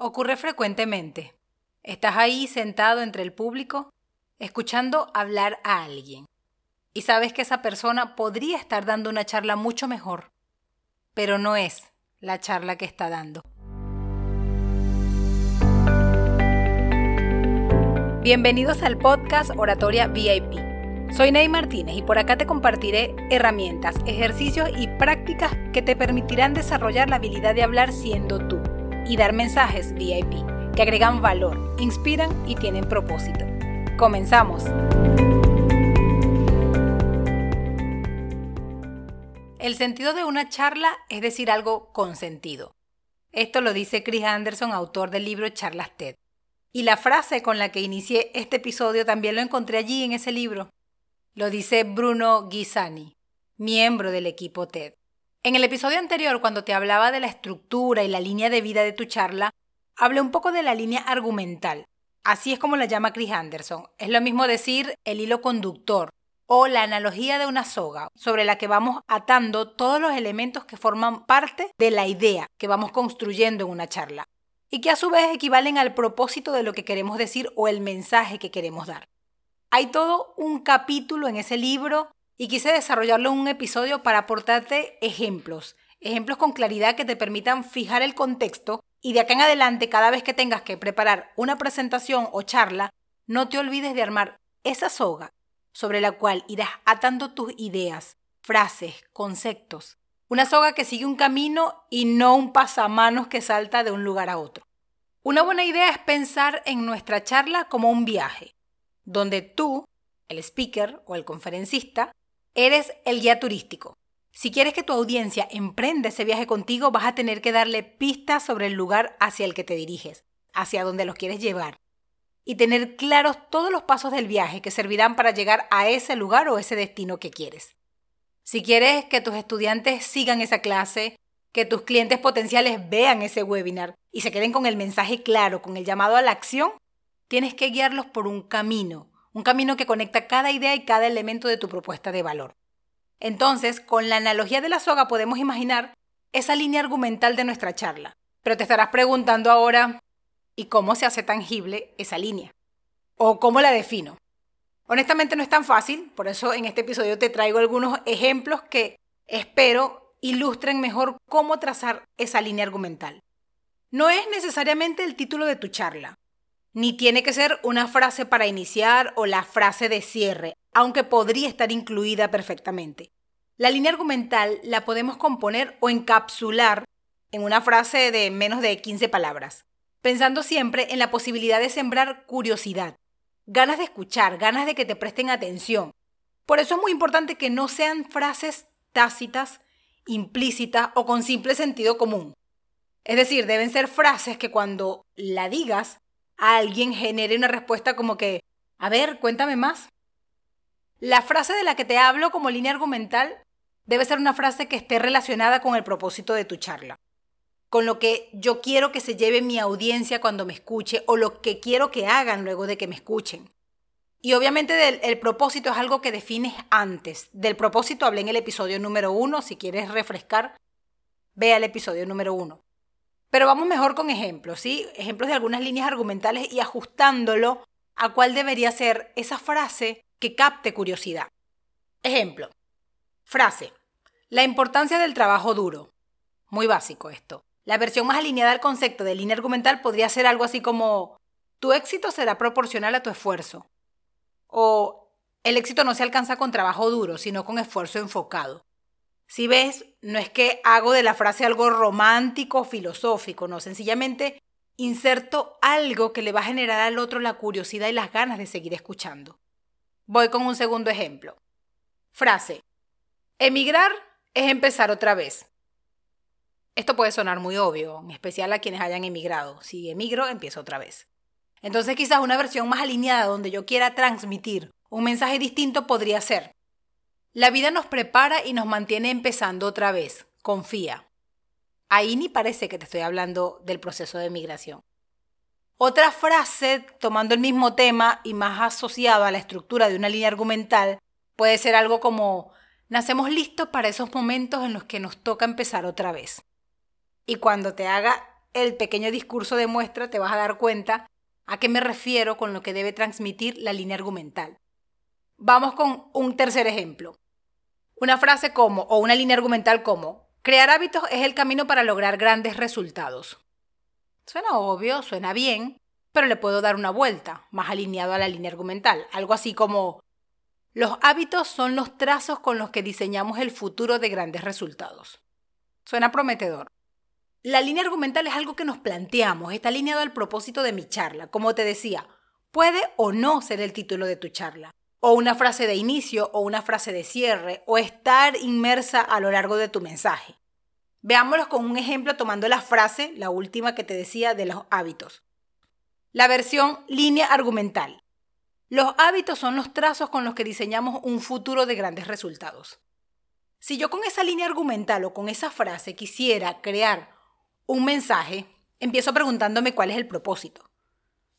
Ocurre frecuentemente. Estás ahí sentado entre el público, escuchando hablar a alguien. Y sabes que esa persona podría estar dando una charla mucho mejor, pero no es la charla que está dando. Bienvenidos al podcast Oratoria VIP. Soy Ney Martínez y por acá te compartiré herramientas, ejercicios y prácticas que te permitirán desarrollar la habilidad de hablar siendo tú y dar mensajes VIP que agregan valor, inspiran y tienen propósito. Comenzamos. El sentido de una charla es decir algo con sentido. Esto lo dice Chris Anderson, autor del libro Charlas TED. Y la frase con la que inicié este episodio también lo encontré allí en ese libro. Lo dice Bruno Ghisani, miembro del equipo TED. En el episodio anterior, cuando te hablaba de la estructura y la línea de vida de tu charla, hablé un poco de la línea argumental. Así es como la llama Chris Anderson. Es lo mismo decir el hilo conductor o la analogía de una soga sobre la que vamos atando todos los elementos que forman parte de la idea que vamos construyendo en una charla y que a su vez equivalen al propósito de lo que queremos decir o el mensaje que queremos dar. Hay todo un capítulo en ese libro y quise desarrollarlo en un episodio para aportarte ejemplos, ejemplos con claridad que te permitan fijar el contexto y de acá en adelante cada vez que tengas que preparar una presentación o charla, no te olvides de armar esa soga sobre la cual irás atando tus ideas, frases, conceptos. Una soga que sigue un camino y no un pasamanos que salta de un lugar a otro. Una buena idea es pensar en nuestra charla como un viaje, donde tú, el speaker o el conferencista, Eres el guía turístico. Si quieres que tu audiencia emprenda ese viaje contigo, vas a tener que darle pistas sobre el lugar hacia el que te diriges, hacia donde los quieres llevar, y tener claros todos los pasos del viaje que servirán para llegar a ese lugar o ese destino que quieres. Si quieres que tus estudiantes sigan esa clase, que tus clientes potenciales vean ese webinar y se queden con el mensaje claro, con el llamado a la acción, tienes que guiarlos por un camino, un camino que conecta cada idea y cada elemento de tu propuesta de valor. Entonces, con la analogía de la soga podemos imaginar esa línea argumental de nuestra charla. Pero te estarás preguntando ahora, ¿y cómo se hace tangible esa línea? ¿O cómo la defino? Honestamente no es tan fácil, por eso en este episodio te traigo algunos ejemplos que espero ilustren mejor cómo trazar esa línea argumental. No es necesariamente el título de tu charla, ni tiene que ser una frase para iniciar o la frase de cierre, aunque podría estar incluida perfectamente. La línea argumental la podemos componer o encapsular en una frase de menos de 15 palabras, pensando siempre en la posibilidad de sembrar curiosidad, ganas de escuchar, ganas de que te presten atención. Por eso es muy importante que no sean frases tácitas, implícitas o con simple sentido común. Es decir, deben ser frases que cuando la digas alguien genere una respuesta como que, a ver, cuéntame más. La frase de la que te hablo como línea argumental debe ser una frase que esté relacionada con el propósito de tu charla, con lo que yo quiero que se lleve mi audiencia cuando me escuche o lo que quiero que hagan luego de que me escuchen. Y obviamente el propósito es algo que defines antes. Del propósito hablé en el episodio número uno. Si quieres refrescar, ve al episodio número uno. Pero vamos mejor con ejemplos, ¿sí? Ejemplos de algunas líneas argumentales y ajustándolo a cuál debería ser esa frase que capte curiosidad. Ejemplo. Frase. La importancia del trabajo duro. Muy básico esto. La versión más alineada al concepto de línea argumental podría ser algo así como tu éxito será proporcional a tu esfuerzo. O el éxito no se alcanza con trabajo duro, sino con esfuerzo enfocado. Si ves, no es que hago de la frase algo romántico o filosófico, no, sencillamente inserto algo que le va a generar al otro la curiosidad y las ganas de seguir escuchando. Voy con un segundo ejemplo. Frase. Emigrar es empezar otra vez. Esto puede sonar muy obvio, en especial a quienes hayan emigrado. Si emigro, empiezo otra vez. Entonces quizás una versión más alineada donde yo quiera transmitir un mensaje distinto podría ser, la vida nos prepara y nos mantiene empezando otra vez. Confía. Ahí ni parece que te estoy hablando del proceso de migración. Otra frase, tomando el mismo tema y más asociado a la estructura de una línea argumental, puede ser algo como, nacemos listos para esos momentos en los que nos toca empezar otra vez. Y cuando te haga el pequeño discurso de muestra te vas a dar cuenta a qué me refiero con lo que debe transmitir la línea argumental. Vamos con un tercer ejemplo. Una frase como, o una línea argumental como, crear hábitos es el camino para lograr grandes resultados. Suena obvio, suena bien, pero le puedo dar una vuelta, más alineado a la línea argumental. Algo así como, los hábitos son los trazos con los que diseñamos el futuro de grandes resultados. Suena prometedor. La línea argumental es algo que nos planteamos, está alineado al propósito de mi charla. Como te decía, puede o no ser el título de tu charla, o una frase de inicio o una frase de cierre, o estar inmersa a lo largo de tu mensaje. Veámoslo con un ejemplo tomando la frase, la última que te decía, de los hábitos. La versión línea argumental. Los hábitos son los trazos con los que diseñamos un futuro de grandes resultados. Si yo con esa línea argumental o con esa frase quisiera crear un mensaje, empiezo preguntándome cuál es el propósito.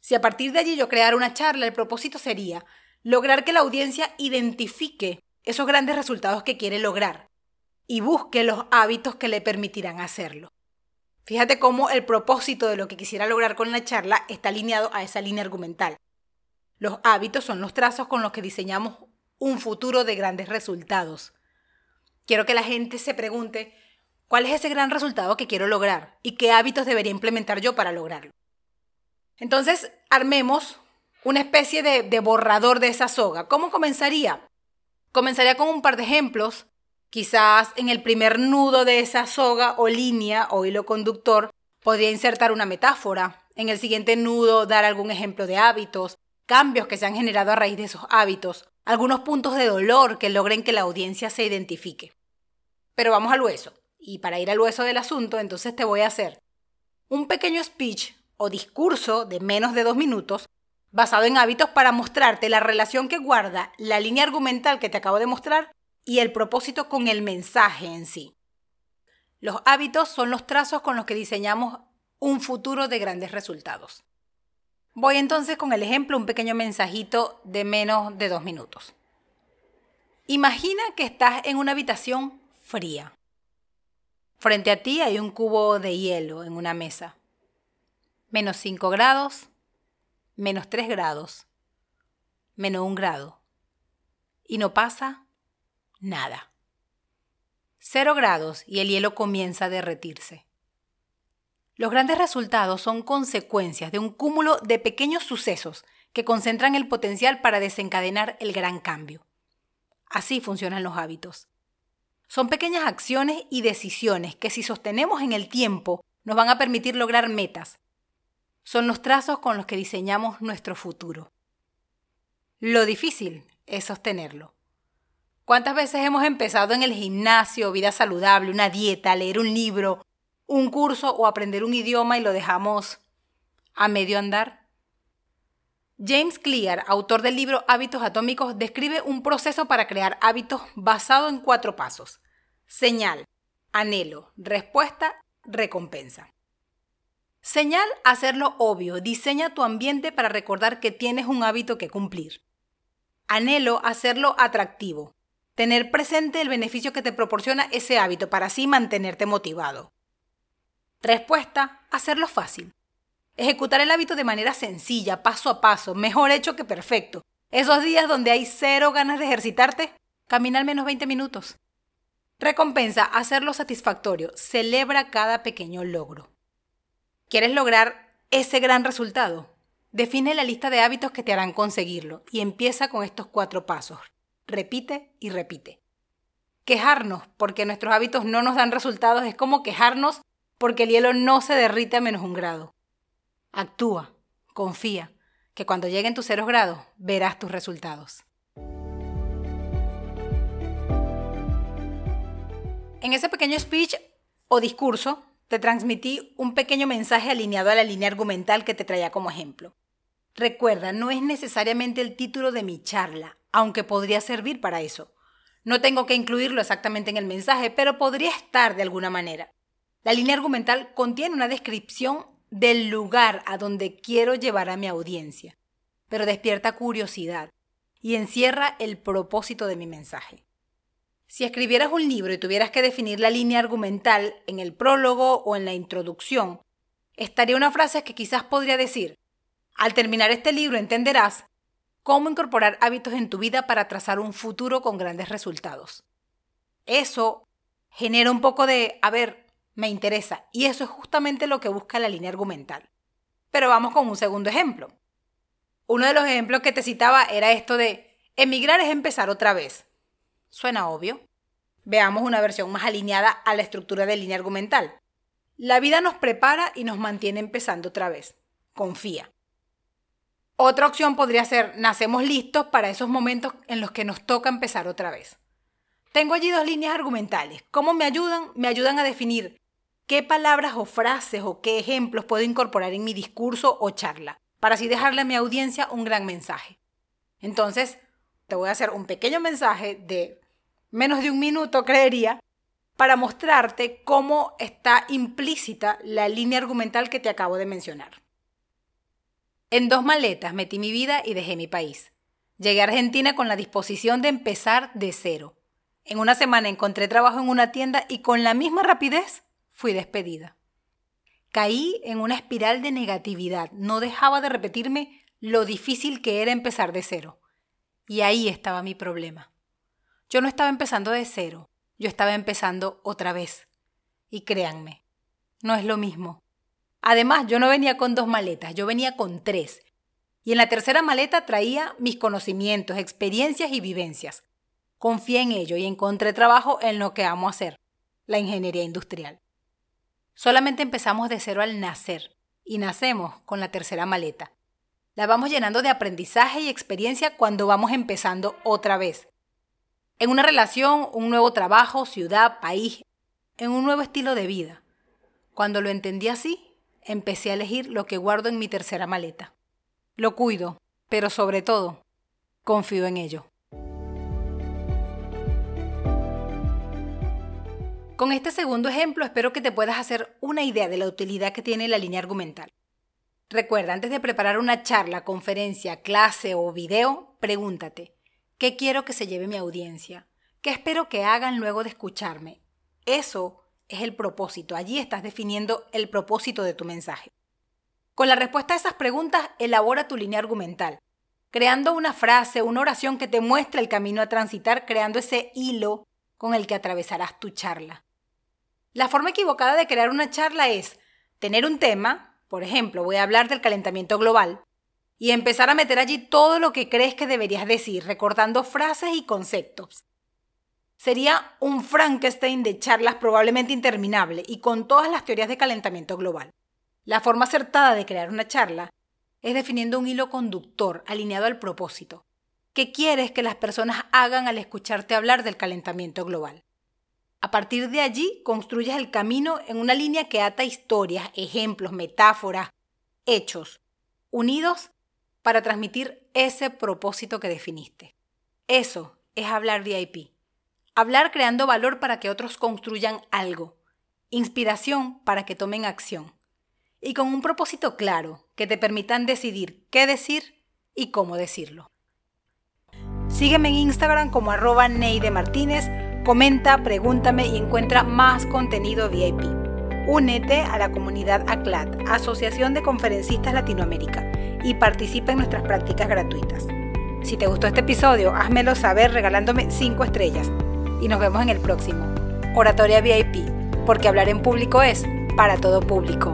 Si a partir de allí yo creara una charla, el propósito sería lograr que la audiencia identifique esos grandes resultados que quiere lograr y busque los hábitos que le permitirán hacerlo. Fíjate cómo el propósito de lo que quisiera lograr con la charla está alineado a esa línea argumental. Los hábitos son los trazos con los que diseñamos un futuro de grandes resultados. Quiero que la gente se pregunte, ¿Cuál es ese gran resultado que quiero lograr? ¿Y qué hábitos debería implementar yo para lograrlo? Entonces, armemos una especie de, de, borrador de esa soga. ¿Cómo comenzaría? Comenzaría con un par de ejemplos. Quizás en el primer nudo de esa soga o línea o hilo conductor podría insertar una metáfora. En el siguiente nudo dar algún ejemplo de hábitos, cambios que se han generado a raíz de esos hábitos, algunos puntos de dolor que logren que la audiencia se identifique. Pero vamos al hueso. Y para ir al hueso del asunto, entonces te voy a hacer un pequeño speech o discurso de menos de dos minutos basado en hábitos para mostrarte la relación que guarda la línea argumental que te acabo de mostrar y el propósito con el mensaje en sí. Los hábitos son los trazos con los que diseñamos un futuro de grandes resultados. Voy entonces con el ejemplo, un pequeño mensajito de menos de dos minutos. Imagina que estás en una habitación fría. Frente a ti hay un cubo de hielo en una mesa. Menos 5 grados, menos 3 grados, menos 1 grado. Y no pasa nada. 0 grados y el hielo comienza a derretirse. Los grandes resultados son consecuencias de un cúmulo de pequeños sucesos que concentran el potencial para desencadenar el gran cambio. Así funcionan los hábitos. Son pequeñas acciones y decisiones que si sostenemos en el tiempo nos van a permitir lograr metas. Son los trazos con los que diseñamos nuestro futuro. Lo difícil es sostenerlo. ¿Cuántas veces hemos empezado en el gimnasio, vida saludable, una dieta, leer un libro, un curso o aprender un idioma y lo dejamos a medio andar? James Clear, autor del libro Hábitos Atómicos, describe un proceso para crear hábitos basado en cuatro pasos. Señal, anhelo, respuesta, recompensa. Señal, hacerlo obvio. Diseña tu ambiente para recordar que tienes un hábito que cumplir. Anhelo, hacerlo atractivo. Tener presente el beneficio que te proporciona ese hábito para así mantenerte motivado. Respuesta, hacerlo fácil. Ejecutar el hábito de manera sencilla, paso a paso, mejor hecho que perfecto. Esos días donde hay cero ganas de ejercitarte, camina al menos 20 minutos. Recompensa, hacerlo satisfactorio. Celebra cada pequeño logro. ¿Quieres lograr ese gran resultado? Define la lista de hábitos que te harán conseguirlo y empieza con estos cuatro pasos. Repite y repite. Quejarnos porque nuestros hábitos no nos dan resultados es como quejarnos porque el hielo no se derrite a menos un grado. Actúa, confía, que cuando lleguen tus ceros grados verás tus resultados. En ese pequeño speech o discurso te transmití un pequeño mensaje alineado a la línea argumental que te traía como ejemplo. Recuerda, no es necesariamente el título de mi charla, aunque podría servir para eso. No tengo que incluirlo exactamente en el mensaje, pero podría estar de alguna manera. La línea argumental contiene una descripción del lugar a donde quiero llevar a mi audiencia, pero despierta curiosidad y encierra el propósito de mi mensaje. Si escribieras un libro y tuvieras que definir la línea argumental en el prólogo o en la introducción, estaría una frase que quizás podría decir, al terminar este libro entenderás cómo incorporar hábitos en tu vida para trazar un futuro con grandes resultados. Eso genera un poco de, a ver, me interesa, y eso es justamente lo que busca la línea argumental. Pero vamos con un segundo ejemplo. Uno de los ejemplos que te citaba era esto de, emigrar es empezar otra vez. Suena obvio. Veamos una versión más alineada a la estructura de línea argumental. La vida nos prepara y nos mantiene empezando otra vez. Confía. Otra opción podría ser, nacemos listos para esos momentos en los que nos toca empezar otra vez. Tengo allí dos líneas argumentales. ¿Cómo me ayudan? Me ayudan a definir qué palabras o frases o qué ejemplos puedo incorporar en mi discurso o charla, para así dejarle a mi audiencia un gran mensaje. Entonces, te voy a hacer un pequeño mensaje de menos de un minuto, creería, para mostrarte cómo está implícita la línea argumental que te acabo de mencionar. En dos maletas metí mi vida y dejé mi país. Llegué a Argentina con la disposición de empezar de cero. En una semana encontré trabajo en una tienda y con la misma rapidez fui despedida. Caí en una espiral de negatividad. No dejaba de repetirme lo difícil que era empezar de cero. Y ahí estaba mi problema. Yo no estaba empezando de cero, yo estaba empezando otra vez. Y créanme, no es lo mismo. Además, yo no venía con dos maletas, yo venía con tres. Y en la tercera maleta traía mis conocimientos, experiencias y vivencias. Confié en ello y encontré trabajo en lo que amo hacer, la ingeniería industrial. Solamente empezamos de cero al nacer y nacemos con la tercera maleta. La vamos llenando de aprendizaje y experiencia cuando vamos empezando otra vez. En una relación, un nuevo trabajo, ciudad, país, en un nuevo estilo de vida. Cuando lo entendí así, empecé a elegir lo que guardo en mi tercera maleta. Lo cuido, pero sobre todo, confío en ello. Con este segundo ejemplo espero que te puedas hacer una idea de la utilidad que tiene la línea argumental. Recuerda, antes de preparar una charla, conferencia, clase o video, pregúntate, ¿qué quiero que se lleve mi audiencia? ¿Qué espero que hagan luego de escucharme? Eso es el propósito. Allí estás definiendo el propósito de tu mensaje. Con la respuesta a esas preguntas, elabora tu línea argumental, creando una frase, una oración que te muestre el camino a transitar, creando ese hilo con el que atravesarás tu charla. La forma equivocada de crear una charla es tener un tema, por ejemplo, voy a hablar del calentamiento global, y empezar a meter allí todo lo que crees que deberías decir, recordando frases y conceptos. Sería un Frankenstein de charlas probablemente interminable y con todas las teorías de calentamiento global. La forma acertada de crear una charla es definiendo un hilo conductor alineado al propósito. ¿Qué quieres que las personas hagan al escucharte hablar del calentamiento global? A partir de allí construyes el camino en una línea que ata historias, ejemplos, metáforas, hechos, unidos para transmitir ese propósito que definiste. Eso es hablar VIP. Hablar creando valor para que otros construyan algo. Inspiración para que tomen acción. Y con un propósito claro que te permitan decidir qué decir y cómo decirlo. Sígueme en Instagram como arroba Neide Martínez, comenta, pregúntame y encuentra más contenido VIP. Únete a la comunidad ACLAT, Asociación de Conferencistas Latinoamérica, y participa en nuestras prácticas gratuitas. Si te gustó este episodio, házmelo saber regalándome 5 estrellas y nos vemos en el próximo. Oratoria VIP, porque hablar en público es para todo público.